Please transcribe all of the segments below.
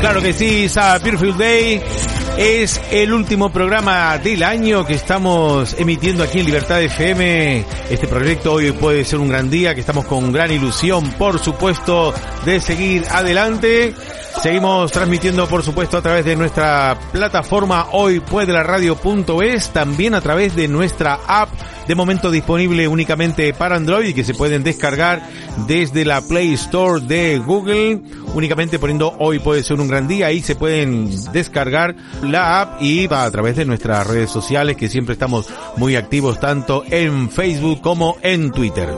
Claro que sí, it's a day. Es el último programa del año que estamos emitiendo aquí en Libertad FM. Este proyecto hoy puede ser un gran día, que estamos con gran ilusión, por supuesto, de seguir adelante. Seguimos transmitiendo, por supuesto, a través de nuestra plataforma hoy puede la radio.es, también a través de nuestra app, de momento disponible únicamente para Android que se pueden descargar desde la Play Store de Google, únicamente poniendo hoy puede ser un gran día, ahí se pueden descargar la app y va a través de nuestras redes sociales que siempre estamos muy activos tanto en Facebook como en Twitter.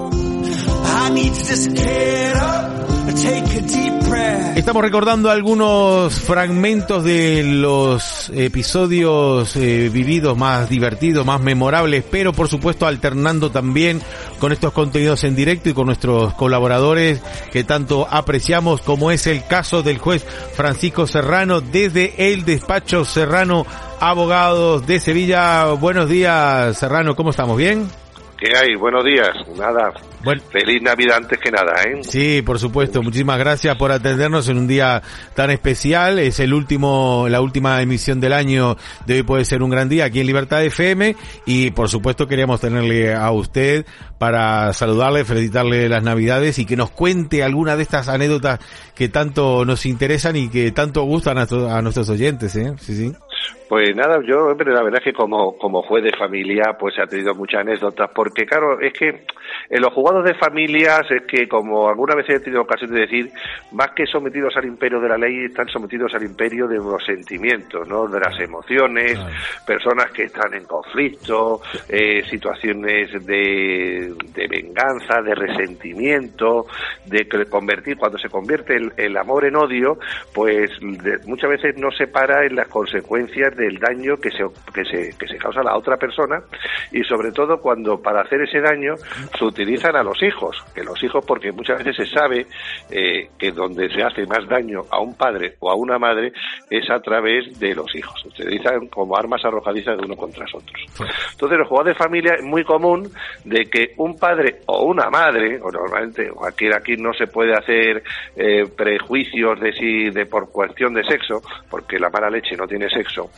Estamos recordando algunos fragmentos de los episodios eh, vividos más divertidos, más memorables, pero por supuesto alternando también con estos contenidos en directo y con nuestros colaboradores que tanto apreciamos, como es el caso del juez Francisco Serrano desde el despacho Serrano Abogados de Sevilla. Buenos días, Serrano, ¿cómo estamos? ¿Bien? ¿Qué hay? Buenos días. Nada. Bueno, Feliz Navidad antes que nada, ¿eh? Sí, por supuesto. Muchísimas gracias por atendernos en un día tan especial. Es el último, la última emisión del año de hoy puede ser un gran día aquí en Libertad FM y por supuesto queríamos tenerle a usted para saludarle, felicitarle las Navidades y que nos cuente alguna de estas anécdotas que tanto nos interesan y que tanto gustan a, a nuestros oyentes, ¿eh? Sí, sí. Pues nada, yo, hombre, la verdad es que como, como juez de familia, pues ha tenido muchas anécdotas, porque claro, es que en los jugados de familias es que, como alguna vez he tenido ocasión de decir, más que sometidos al imperio de la ley, están sometidos al imperio de los sentimientos, ¿no? De las emociones, personas que están en conflicto, eh, situaciones de, de venganza, de resentimiento, de convertir, cuando se convierte el, el amor en odio, pues muchas veces no se para en las consecuencias del daño que se, que se, que se causa a la otra persona y sobre todo cuando para hacer ese daño se utilizan a los hijos, que los hijos porque muchas veces se sabe eh, que donde se hace más daño a un padre o a una madre es a través de los hijos, se utilizan como armas arrojadizas de uno contra otros. Entonces los juegos de familia es muy común de que un padre o una madre, o normalmente aquí, aquí no se puede hacer eh, prejuicios de si de por cuestión de sexo, porque la mala leche no tiene sexo,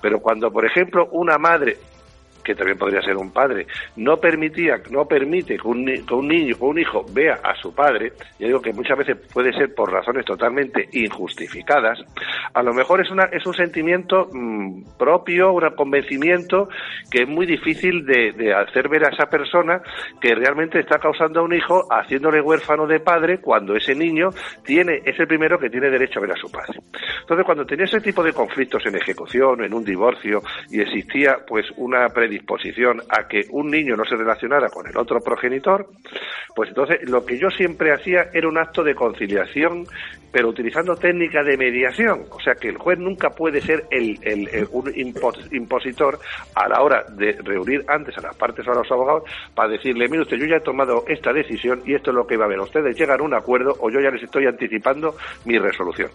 pero cuando, por ejemplo, una madre que también podría ser un padre, no permitía, no permite que un, que un niño o un hijo vea a su padre, yo digo que muchas veces puede ser por razones totalmente injustificadas, a lo mejor es una es un sentimiento mm, propio, un convencimiento que es muy difícil de, hacer ver a esa persona que realmente está causando a un hijo haciéndole huérfano de padre cuando ese niño tiene es el primero que tiene derecho a ver a su padre. Entonces, cuando tenía ese tipo de conflictos en ejecución, en un divorcio y existía pues una disposición a que un niño no se relacionara con el otro progenitor, pues entonces lo que yo siempre hacía era un acto de conciliación, pero utilizando técnica de mediación. O sea que el juez nunca puede ser el, el, un impositor a la hora de reunir antes a las partes o a los abogados para decirle, mire usted, yo ya he tomado esta decisión y esto es lo que va a haber. Ustedes llegan a un acuerdo o yo ya les estoy anticipando mi resolución.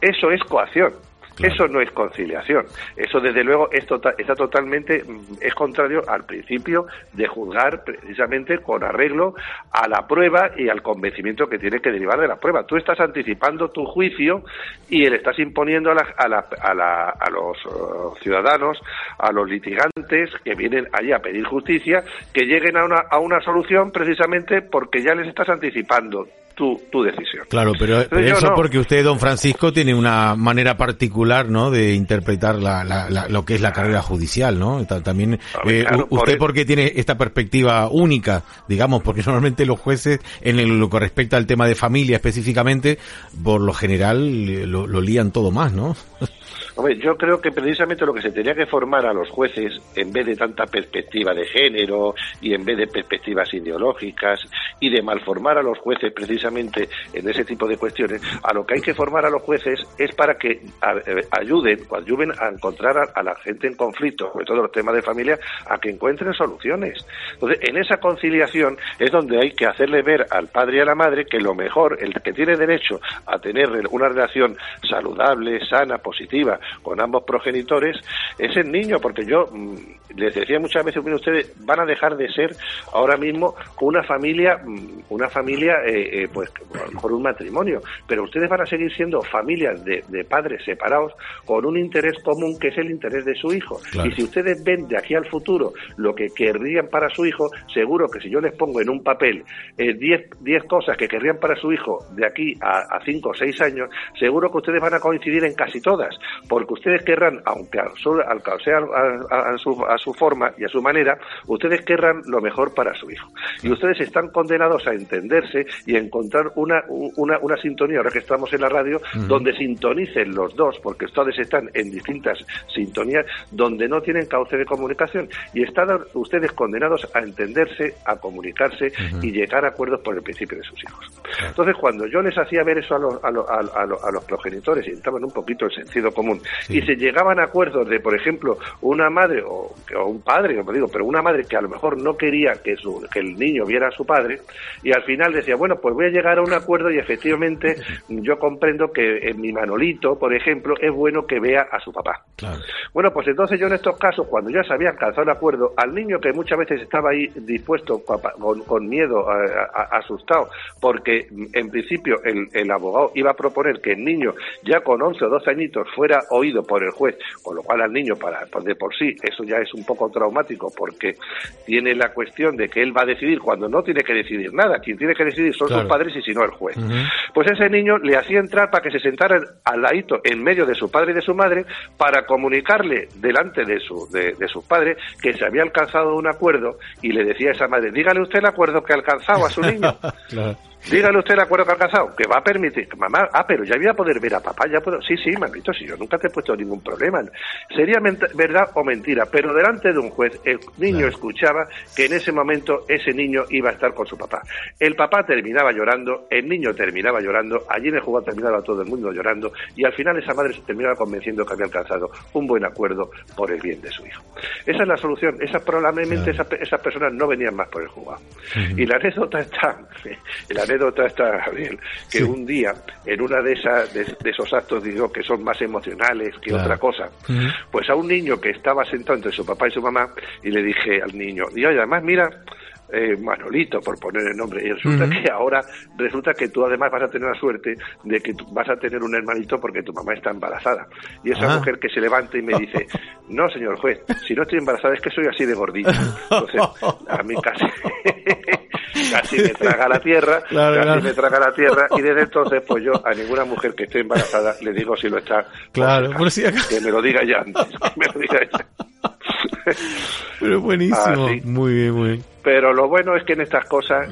Eso es coacción. Eso no es conciliación. Eso, desde luego, es tota-, está totalmente mm, es contrario al principio de juzgar precisamente con arreglo a la prueba y al convencimiento que tiene que derivar de la prueba. Tú estás anticipando tu juicio y le estás imponiendo a, a, a, a los uh, ciudadanos, a los litigantes que vienen allí a pedir justicia, que lleguen a una, a una solución precisamente porque ya les estás anticipando tu, tu decisión. Claro, pero, eso porque usted, don Francisco, tiene una manera particular, ¿no?, de interpretar la, la, lo que es la carrera judicial, ¿no? También, eh, usted porque tiene esta perspectiva única, digamos, porque normalmente los jueces, en lo que respecta al tema de familia específicamente, por lo general eh, lo, lo lían todo más, ¿no? Hombre, yo creo que precisamente lo que se tenía que formar a los jueces, en vez de tanta perspectiva de género y en vez de perspectivas ideológicas y de malformar a los jueces precisamente en ese tipo de cuestiones, a lo que hay que formar a los jueces es para que eh, ayuden ayuden a encontrar a, la gente en conflicto, sobre todo los temas de familia, a que encuentren soluciones. Entonces, en esa conciliación es donde hay que hacerle ver al padre y a la madre que lo mejor, el que tiene derecho a tener una relación saludable, sana, positiva, con ambos progenitores es el niño, porque yo mm, les decía muchas veces, ustedes van a dejar de ser ahora mismo una familia, mm, una familia eh, pues por un matrimonio, pero ustedes van a seguir siendo familias de, padres separados con un interés común que es el interés de su hijo. Y si ustedes ven de aquí al futuro lo que querrían para su hijo, seguro que si yo les pongo en un papel 10 eh, cosas que querrían para su hijo de aquí a 5 o 6 años, seguro que ustedes van a coincidir en casi todas, porque ustedes querrán, aunque al, sea a, su, a su forma y a su manera, ustedes querrán lo mejor para su hijo. Y ustedes están condenados a entenderse y a encontrar una, una, una sintonía, ahora que estamos en la radio, donde sintonicen los dos, porque ustedes están en distintas sintonías, donde no tienen cauce de comunicación. Y están ustedes condenados a entenderse, a comunicarse y llegar a acuerdos por el principio de sus hijos. Entonces, cuando yo les hacía ver eso a los, a los, a los, progenitores y entraban un poquito el sentido común y se llegaban a acuerdos de, por ejemplo, una madre o, un padre, como digo, pero una madre que a lo mejor no quería que, su, que el niño viera a su padre y al final decía, bueno, pues voy a llegar a un acuerdo y efectivamente yo comprendo que en mi Manolito, por ejemplo, es bueno que vea a su papá. Bueno, pues entonces yo en estos casos, cuando ya se había alcanzado el acuerdo, al niño que muchas veces estaba ahí dispuesto, con, miedo, asustado, porque en principio el, el abogado iba a proponer que el niño ya con 11 o 12 añitos fuera oído por el juez, con lo cual al niño para pues de por sí eso ya es un poco traumático porque tiene la cuestión de que él va a decidir cuando no tiene que decidir nada, quien tiene que decidir son sus padres y si no el juez. Pues ese niño le hacía entrar para que se sentara al ladito en medio de su padre y de su madre para comunicarle delante de su de, de sus padres que se había alcanzado un acuerdo y le decía a esa madre, dígale usted el acuerdo que ha alcanzado a su niño. Dígale usted el acuerdo que ha alcanzado, que va a permitir, mamá, ah, pero ya voy a poder ver a papá, ya puedo, sí, sí, mamito, si yo nunca te he puesto ningún problema. Sería verdad o mentira, pero delante de un juez, el niño escuchaba que en ese momento ese niño iba a estar con su papá. El papá terminaba llorando, el niño terminaba llorando, allí en el juego terminaba todo el mundo llorando, y al final esa madre se terminaba convenciendo que había alcanzado un buen acuerdo por el bien de su hijo. Esa es la solución, esa, probablemente esas, personas no venían más por el jugado. Y la anécdota está, la anécdota está, Gabriel, que un día, en una de, esas, de, esos actos, digo, que son más emocionales que otra cosa, pues a un niño que estaba sentado entre su papá y su mamá, y le dije al niño, y además, mira, eh, Manolito, por poner el nombre. Y resulta que ahora, resulta que tú además vas a tener la suerte de que tú vas a tener un hermanito porque tu mamá está embarazada. Y esa mujer que se levanta y me dice, no, señor juez, si no estoy embarazada es que soy así de gordito. Entonces, a mí casi... casi me traga la tierra, casi me traga la tierra y desde entonces pues yo a ninguna mujer que esté embarazada le digo si lo está, claro, que me lo diga ya antes, que me lo diga ya. Pero buenísimo, muy bien, muy bien. Pero lo bueno es que en estas cosas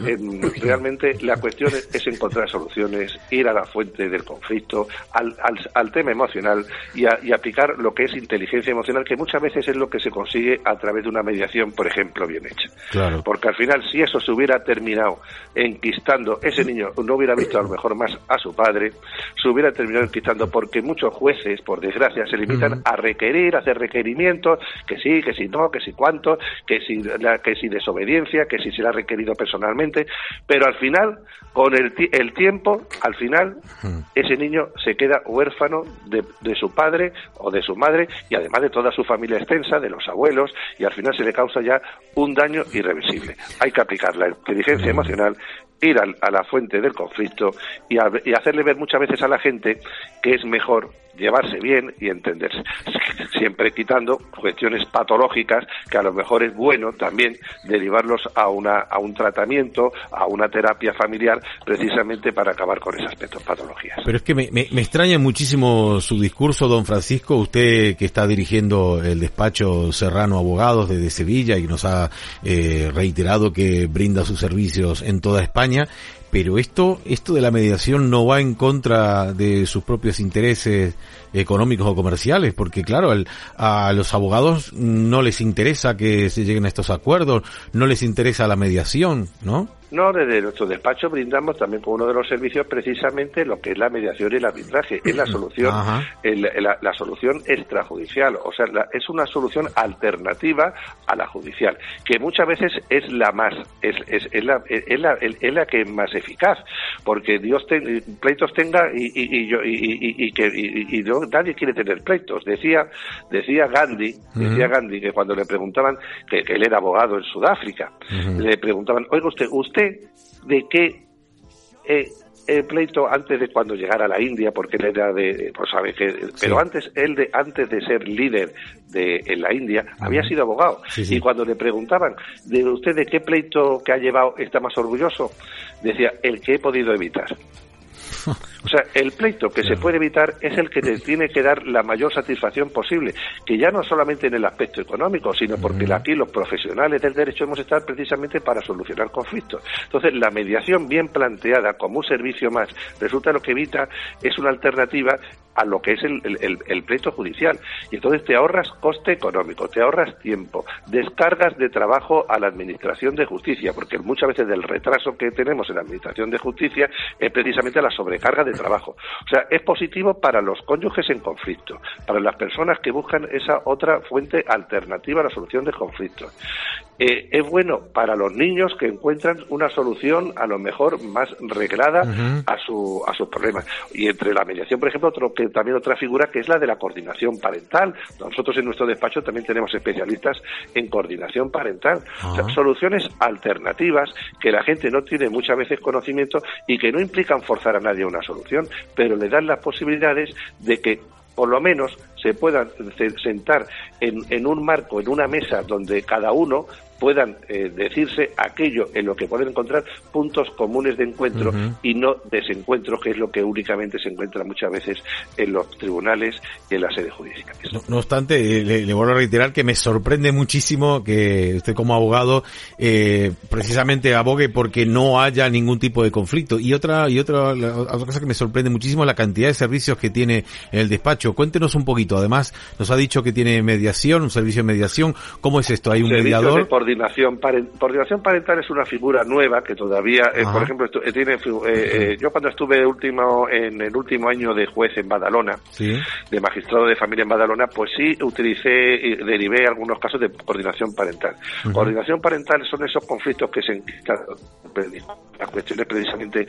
realmente la cuestión es, encontrar soluciones, ir a la fuente del conflicto, al, al, tema emocional y, aplicar lo que es inteligencia emocional, que muchas veces es lo que se consigue a través de una mediación, por ejemplo, bien hecha. Claro. Porque al final, si eso se hubiera terminado enquistando, ese niño no hubiera visto a lo mejor más a su padre, se hubiera terminado enquistando porque muchos jueces, por desgracia, se limitan a requerir, a hacer requerimientos, que sí, que si no, que si cuánto, que si, que si desobediencia que si se le ha requerido personalmente, pero al final, con el, el tiempo, al final, ese niño se queda huérfano de, de, su padre o de su madre y además de toda su familia extensa, de los abuelos, y al final se le causa ya un daño irreversible. Hay que aplicar la inteligencia emocional ir a, la fuente del conflicto y, y, hacerle ver muchas veces a la gente que es mejor llevarse bien y entenderse, siempre quitando cuestiones patológicas que a lo mejor es bueno también derivarlos a, una, a un tratamiento, a una terapia familiar, precisamente para acabar con esas patologías. Pero es que me, me, extraña muchísimo su discurso, don Francisco, usted que está dirigiendo el despacho Serrano Abogados desde Sevilla y nos ha eh, reiterado que brinda sus servicios en toda España pero esto, esto de la mediación no va en contra de sus propios intereses económicos o comerciales, porque claro, a los abogados no les interesa que se lleguen a estos acuerdos, no les interesa la mediación, ¿no? No, desde nuestro despacho brindamos también con uno de los servicios precisamente lo que es la mediación y el arbitraje. Es la solución, la, solución extrajudicial, o sea, es una solución alternativa a la judicial, que muchas veces es la más, es, es, es la, es, la, es la que es más eficaz, porque Dios pleitos tenga y, y, y, y, y que y, nadie quiere tener pleitos. Decía, decía Gandhi, decía Gandhi que cuando le preguntaban que, él era abogado en Sudáfrica, le preguntaban, oiga usted, usted de qué eh, el pleito antes de cuando llegara a la India, porque él era de, pues sabe que, pero antes él de antes de ser líder de en la India había sido abogado. Y cuando le preguntaban de usted de qué pleito que ha llevado está más orgulloso, decía el que he podido evitar. O sea, el pleito que se puede evitar es el que te tiene que dar la mayor satisfacción posible, que ya no solamente en el aspecto económico, sino porque aquí los profesionales del derecho hemos estado precisamente para solucionar conflictos. Entonces, la mediación bien planteada como un servicio más, resulta lo que evita es una alternativa a lo que es el, el, pleito judicial. Y entonces te ahorras coste económico, te ahorras tiempo, descargas de trabajo a la Administración de Justicia, porque muchas veces del retraso que tenemos en la Administración de Justicia es precisamente la sobrecarga de trabajo. O sea, es positivo para los cónyuges en conflicto, para las personas que buscan esa otra fuente alternativa a la solución de conflictos. Eh, es bueno para los niños que encuentran una solución a lo mejor más reglada a, su, a sus problemas. Y entre la mediación, por ejemplo, otro, que, también otra figura que es la de la coordinación parental. Nosotros en nuestro despacho también tenemos especialistas en coordinación parental. O sea, ah. soluciones alternativas que la gente no tiene muchas veces conocimiento y que no implican forzar a nadie a una solución, pero le dan las posibilidades de que por lo menos se puedan sentar en, en, un marco, en una mesa donde cada uno puedan eh, decirse aquello en lo que pueden encontrar puntos comunes de encuentro y no desencuentros, que es lo que únicamente se encuentra muchas veces en los tribunales y en la sede judicial. No, obstante, eh, le, vuelvo a reiterar que me sorprende muchísimo que usted como abogado eh, precisamente abogue porque no haya ningún tipo de conflicto. Y otra y otra, otra cosa que me sorprende muchísimo es la cantidad de servicios que tiene el despacho. Cuéntenos un poquito. Además, nos ha dicho que tiene mediación, un servicio de mediación. ¿Cómo es esto? ¿Hay un mediador? coordinación, coordinación parental es una figura nueva que todavía, eh, por ejemplo, eh, tiene, eh, yo cuando estuve último en el último año de juez en Badalona, de magistrado de familia en Badalona, pues sí utilicé y derivé algunos casos de coordinación parental. Coordinación parental son esos conflictos que se las cuestiones precisamente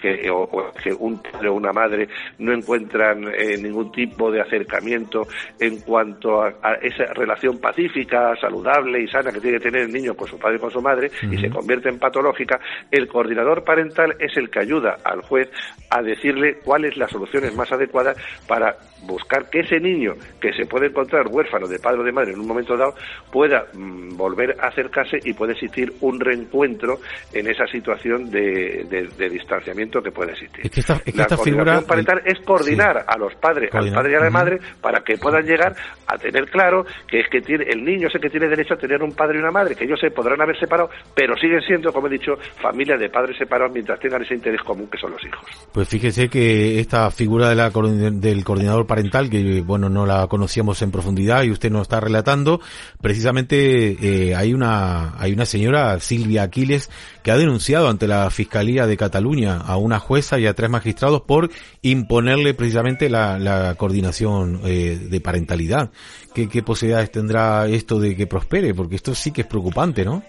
que, o, que un padre o una madre no encuentran eh, ningún tipo de acercamiento en cuanto a, esa relación pacífica, saludable y sana que tiene que tener el niño con su padre y con su madre y se convierte en patológica, el coordinador parental es el que ayuda al juez a decirle cuáles las soluciones más adecuadas para buscar que ese niño que se puede encontrar huérfano de padre o de madre en un momento dado pueda mm, volver a acercarse y puede existir un reencuentro en esa situación de, de, distanciamiento que puede existir. la figura... parental es coordinar a los padres, al padre y a la madre para que puedan llegar a tener claro que es que tiene el niño sé que tiene derecho a tener un padre y una madre, que ellos se podrán haber separado, pero siguen siendo, como he dicho, familia de padres separados mientras tengan ese interés común que son los hijos. Pues fíjese que esta figura de la, del coordinador parental, que bueno, no la conocíamos en profundidad y usted nos está relatando, precisamente eh, hay una hay una señora, Silvia Aquiles, que ha denunciado ante la Fiscalía de Cataluña a una jueza y a tres magistrados por imponerle precisamente la, coordinación eh, de parentalidad. ¿Qué, ¿Qué posibilidades tendrá esto de que prospere? Porque esto sí que es preocupante, ¿no?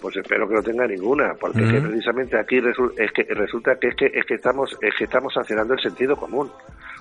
Pues espero que no tenga ninguna, porque precisamente aquí es que resulta que es que es que estamos es que estamos sancionando el sentido común.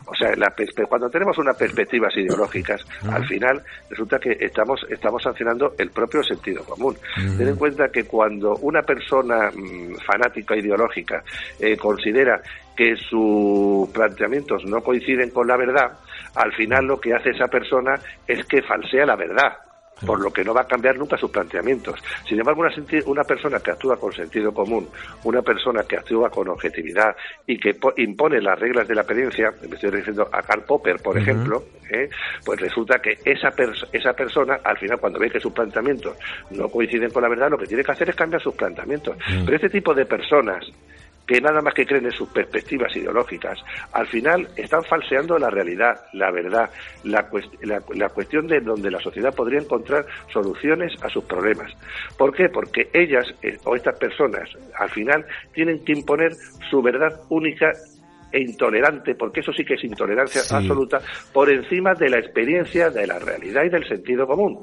O sea, la cuando tenemos unas perspectivas ideológicas, al final resulta que estamos estamos sancionando el propio sentido común. Ten en cuenta que cuando una persona mm, fanática ideológica eh, considera que sus planteamientos no coinciden con la verdad, al final lo que hace esa persona es que falsea la verdad por lo que no va a cambiar nunca sus planteamientos. Sin embargo, una, una persona que actúa con sentido común, una persona que actúa con objetividad y que impone las reglas de la experiencia, me estoy refiriendo a Karl Popper, por ejemplo, ¿eh? pues resulta que esa, esa persona, al final, cuando ve que sus planteamientos no coinciden con la verdad, lo que tiene que hacer es cambiar sus planteamientos. Pero este tipo de personas que nada más que creen en sus perspectivas ideológicas, al final están falseando la realidad, la verdad, la, la, cuestión de donde la sociedad podría encontrar soluciones a sus problemas. ¿Por qué? Porque ellas eh, o estas personas al final tienen que imponer su verdad única e intolerante, porque eso sí que es intolerancia absoluta, por encima de la experiencia, de la realidad y del sentido común.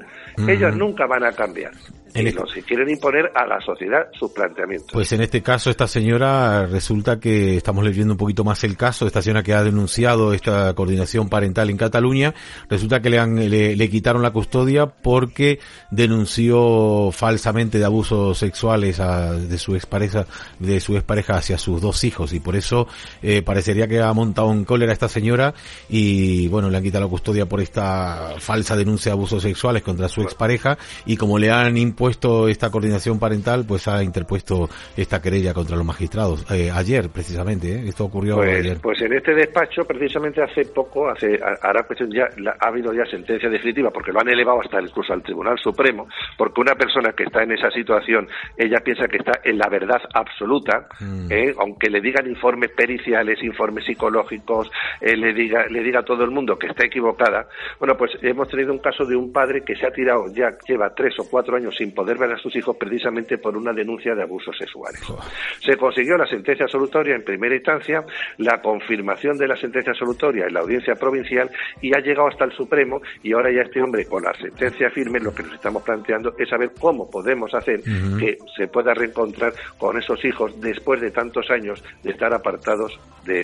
Ellas nunca van a cambiar. y este... se quieren imponer a la sociedad sus planteamientos. Pues en este caso, esta señora, resulta que estamos leyendo un poquito más el caso, esta señora que ha denunciado esta coordinación parental en Cataluña, resulta que le, han, le, quitaron la custodia porque denunció falsamente de abusos sexuales a, de su expareja, de su expareja hacia sus dos hijos y por eso eh, parecería que ha montado en cólera esta señora y bueno, le han quitado la custodia por esta falsa denuncia de abusos sexuales contra su expareja y como le han impuesto esta coordinación parental, pues ha interpuesto esta querella contra los magistrados. Eh, ayer, precisamente, ¿eh? esto ocurrió pues, ayer. Pues en este despacho, precisamente hace poco, hace ahora pues ya ha habido ya sentencia definitiva, porque lo han elevado hasta incluso al Tribunal Supremo, porque una persona que está en esa situación, ella piensa que está en la verdad absoluta, mm. ¿eh? aunque le digan informes periciales, informes psicológicos, le diga le diga a todo el mundo que está equivocada. Bueno, pues hemos tenido un caso de un padre que se ha tirado ya lleva tres o cuatro años sin poder ver a sus hijos precisamente por una denuncia de abusos sexuales. Se consiguió la sentencia absolutoria en primera instancia, la confirmación de la sentencia absolutoria en la audiencia provincial y ha llegado hasta el Supremo y ahora ya este hombre con la sentencia firme lo que nos estamos planteando es saber cómo podemos hacer que se pueda reencontrar con esos hijos después de tantos años de estar apartados de,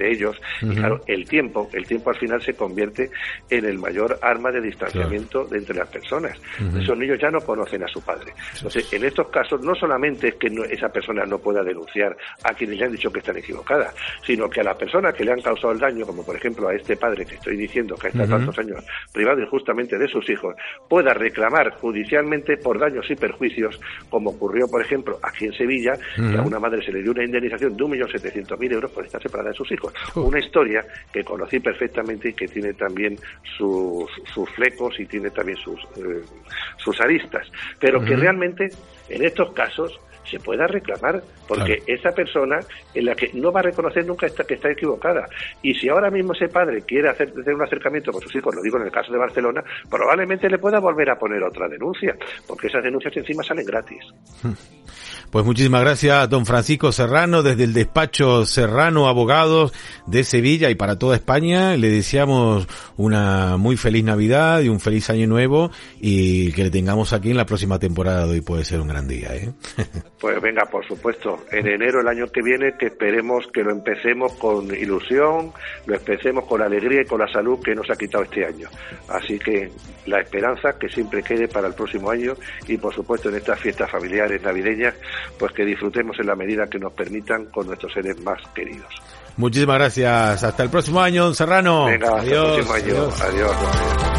ellos. Y claro, el tiempo, el tiempo al final se convierte en el mayor arma de distanciamiento de entre las personas. Esos niños ya no conocen a su padre. Entonces, en estos casos, no solamente es que esa persona no pueda denunciar a quienes le han dicho que están equivocadas, sino que a la persona que le han causado el daño, como por ejemplo a este padre que estoy diciendo que ha estado tantos años privado injustamente de sus hijos, pueda reclamar judicialmente por daños y perjuicios, como ocurrió, por ejemplo, aquí en Sevilla, que a una madre se le dio una indemnización de 1.700.000 euros por estar separada de sus hijos. Una historia que conocí perfectamente y que tiene también sus, sus flecos y tiene también sus, eh, sus aristas, pero que realmente en estos casos se pueda reclamar, porque esa persona en la que no va a reconocer nunca está, que está equivocada. Y si ahora mismo ese padre quiere hacer, hacer un acercamiento con sus hijos, lo digo en el caso de Barcelona, probablemente le pueda volver a poner otra denuncia, porque esas denuncias encima salen gratis. Pues muchísimas gracias, don Francisco Serrano, desde el despacho Serrano Abogados de Sevilla y para toda España. Le deseamos una muy feliz Navidad y un feliz año nuevo y que le tengamos aquí en la próxima temporada de hoy puede ser un gran día. ¿eh? Pues venga, por supuesto, en enero el año que viene que esperemos que lo empecemos con ilusión, lo empecemos con alegría y con la salud que nos ha quitado este año. Así que la esperanza que siempre quede para el próximo año y por supuesto en estas fiestas familiares navideñas, pues que disfrutemos en la medida que nos permitan con nuestros seres más queridos. Muchísimas gracias. Hasta el próximo año, don Serrano. Venga, adiós, hasta el próximo año. adiós. duro, duro,